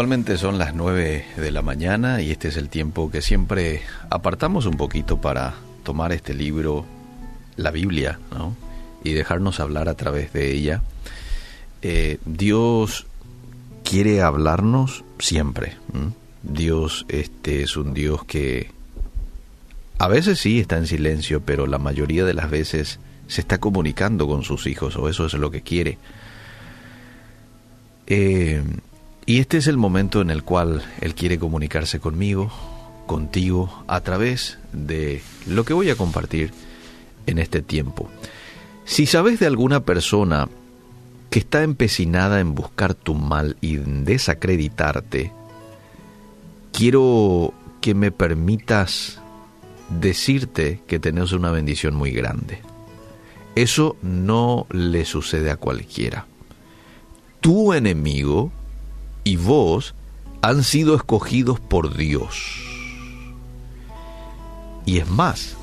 Puntualmente son las 9 de la mañana y este es el tiempo que siempre apartamos un poquito para tomar este libro, la Biblia, ¿no? y dejarnos hablar a través de ella. Eh, Dios quiere hablarnos siempre. Dios este es un Dios que a veces sí está en silencio, pero la mayoría de las veces se está comunicando con sus hijos, o eso es lo que quiere. Eh, y este es el momento en el cual Él quiere comunicarse conmigo, contigo, a través de lo que voy a compartir en este tiempo. Si sabes de alguna persona que está empecinada en buscar tu mal y en desacreditarte, quiero que me permitas decirte que tenés una bendición muy grande. Eso no le sucede a cualquiera. Tu enemigo y vos han sido escogidos por Dios. Y es más,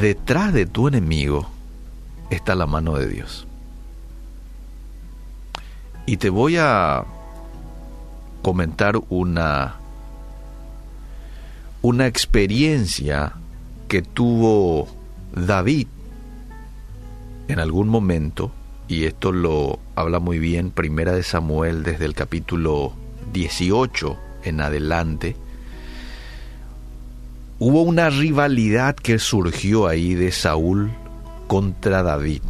detrás de tu enemigo está la mano de Dios. Y te voy a comentar una una experiencia que tuvo David en algún momento y esto lo habla muy bien Primera de Samuel desde el capítulo 18 en adelante. Hubo una rivalidad que surgió ahí de Saúl contra David.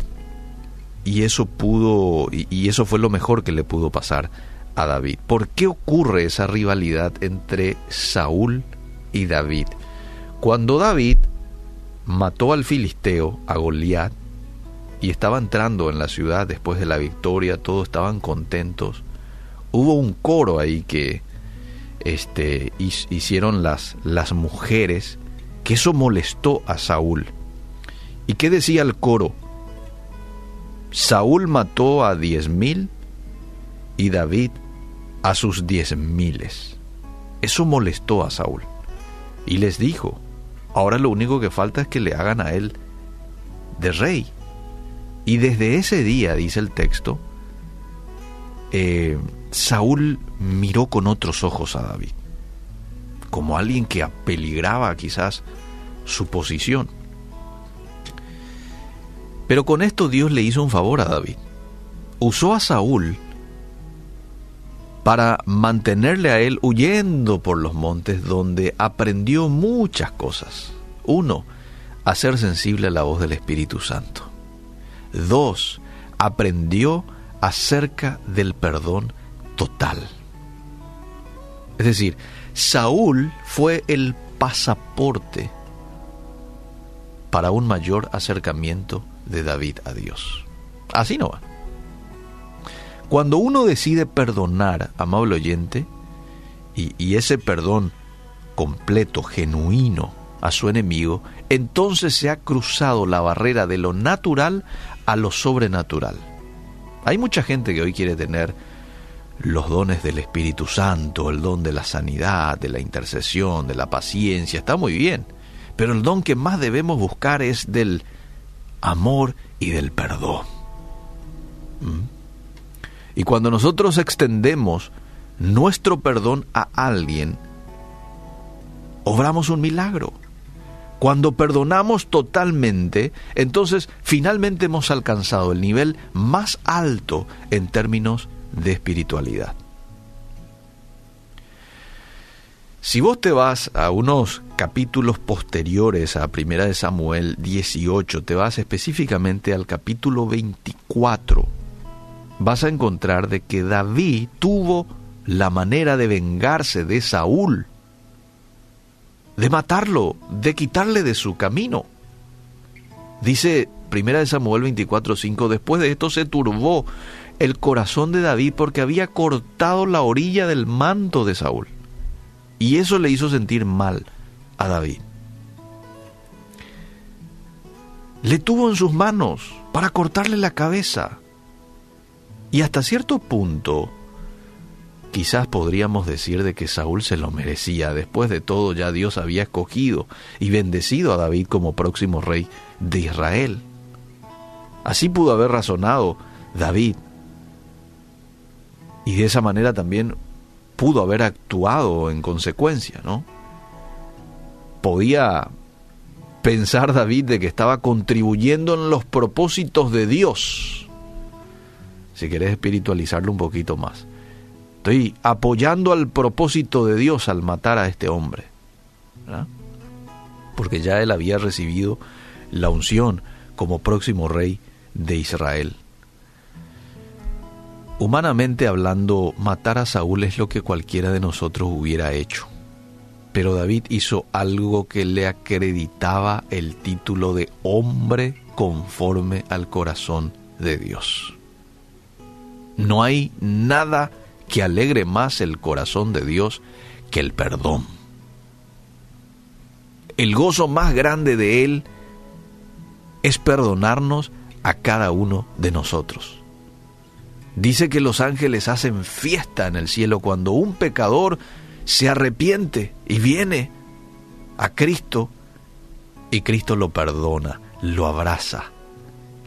Y eso pudo, y eso fue lo mejor que le pudo pasar a David. ¿Por qué ocurre esa rivalidad entre Saúl y David? Cuando David mató al filisteo, a Goliat, y estaba entrando en la ciudad después de la victoria, todos estaban contentos. Hubo un coro ahí que este, hicieron las, las mujeres, que eso molestó a Saúl. ¿Y qué decía el coro? Saúl mató a diez mil y David a sus diez miles. Eso molestó a Saúl. Y les dijo, ahora lo único que falta es que le hagan a él de rey. Y desde ese día, dice el texto, eh, Saúl miró con otros ojos a David, como alguien que apeligraba quizás su posición. Pero con esto Dios le hizo un favor a David. Usó a Saúl para mantenerle a él huyendo por los montes donde aprendió muchas cosas. Uno, a ser sensible a la voz del Espíritu Santo. Dos, aprendió acerca del perdón total. Es decir, Saúl fue el pasaporte para un mayor acercamiento de David a Dios. Así no va. Cuando uno decide perdonar, amable oyente, y, y ese perdón completo, genuino a su enemigo, entonces se ha cruzado la barrera de lo natural a lo sobrenatural. Hay mucha gente que hoy quiere tener los dones del Espíritu Santo, el don de la sanidad, de la intercesión, de la paciencia, está muy bien, pero el don que más debemos buscar es del amor y del perdón. ¿Mm? Y cuando nosotros extendemos nuestro perdón a alguien, obramos un milagro. Cuando perdonamos totalmente, entonces finalmente hemos alcanzado el nivel más alto en términos de espiritualidad. Si vos te vas a unos capítulos posteriores a Primera de Samuel 18, te vas específicamente al capítulo 24, vas a encontrar de que David tuvo la manera de vengarse de Saúl de matarlo, de quitarle de su camino. Dice Primera de Samuel 24:5, después de esto se turbó el corazón de David porque había cortado la orilla del manto de Saúl. Y eso le hizo sentir mal a David. Le tuvo en sus manos para cortarle la cabeza. Y hasta cierto punto, Quizás podríamos decir de que Saúl se lo merecía. Después de todo ya Dios había escogido y bendecido a David como próximo rey de Israel. Así pudo haber razonado David. Y de esa manera también pudo haber actuado en consecuencia, ¿no? Podía pensar David de que estaba contribuyendo en los propósitos de Dios. Si querés espiritualizarlo un poquito más. Estoy apoyando al propósito de Dios al matar a este hombre. Porque ya él había recibido la unción como próximo rey de Israel. Humanamente hablando, matar a Saúl es lo que cualquiera de nosotros hubiera hecho. Pero David hizo algo que le acreditaba el título de hombre conforme al corazón de Dios. No hay nada que alegre más el corazón de Dios que el perdón. El gozo más grande de Él es perdonarnos a cada uno de nosotros. Dice que los ángeles hacen fiesta en el cielo cuando un pecador se arrepiente y viene a Cristo y Cristo lo perdona, lo abraza,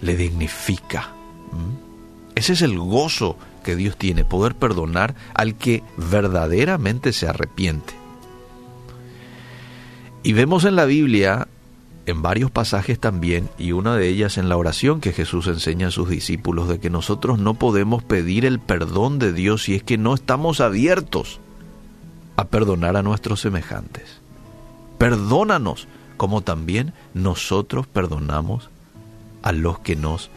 le dignifica. ¿Mm? Ese es el gozo que Dios tiene, poder perdonar al que verdaderamente se arrepiente. Y vemos en la Biblia en varios pasajes también, y una de ellas en la oración que Jesús enseña a sus discípulos, de que nosotros no podemos pedir el perdón de Dios si es que no estamos abiertos a perdonar a nuestros semejantes. Perdónanos como también nosotros perdonamos a los que nos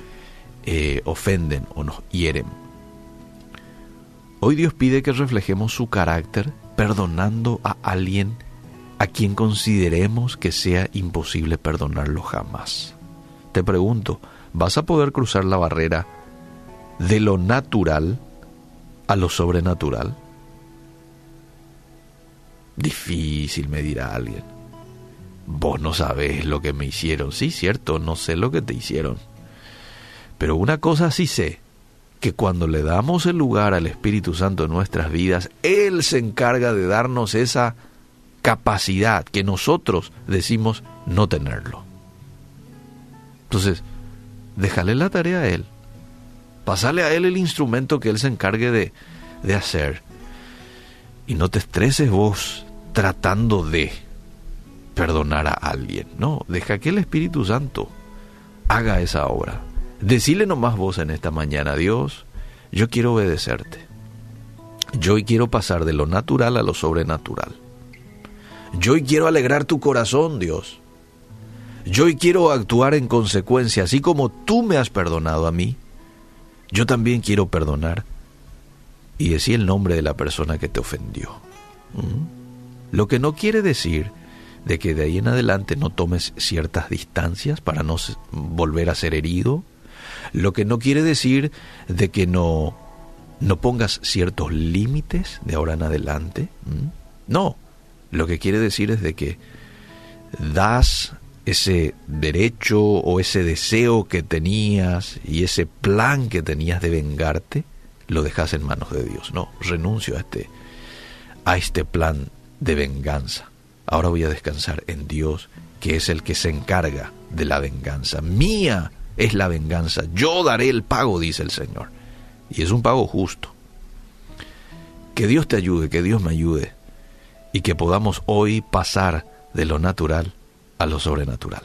eh, ofenden o nos hieren. Hoy Dios pide que reflejemos su carácter perdonando a alguien a quien consideremos que sea imposible perdonarlo jamás. Te pregunto, ¿vas a poder cruzar la barrera de lo natural a lo sobrenatural? Difícil, me dirá alguien. Vos no sabés lo que me hicieron. Sí, cierto, no sé lo que te hicieron. Pero una cosa sí sé, que cuando le damos el lugar al Espíritu Santo en nuestras vidas, Él se encarga de darnos esa capacidad que nosotros decimos no tenerlo. Entonces, déjale la tarea a Él. Pasale a Él el instrumento que Él se encargue de, de hacer. Y no te estreses vos tratando de perdonar a alguien. No, deja que el Espíritu Santo haga esa obra. Decile nomás vos en esta mañana, Dios, yo quiero obedecerte. Yo hoy quiero pasar de lo natural a lo sobrenatural. Yo hoy quiero alegrar tu corazón, Dios. Yo hoy quiero actuar en consecuencia, así como tú me has perdonado a mí. Yo también quiero perdonar y decir el nombre de la persona que te ofendió. ¿Mm? Lo que no quiere decir de que de ahí en adelante no tomes ciertas distancias para no volver a ser herido. Lo que no quiere decir de que no, no pongas ciertos límites de ahora en adelante. No, lo que quiere decir es de que das ese derecho o ese deseo que tenías y ese plan que tenías de vengarte, lo dejas en manos de Dios. No, renuncio a este, a este plan de venganza. Ahora voy a descansar en Dios, que es el que se encarga de la venganza. Mía es la venganza. Yo daré el pago, dice el Señor. Y es un pago justo. Que Dios te ayude, que Dios me ayude y que podamos hoy pasar de lo natural a lo sobrenatural.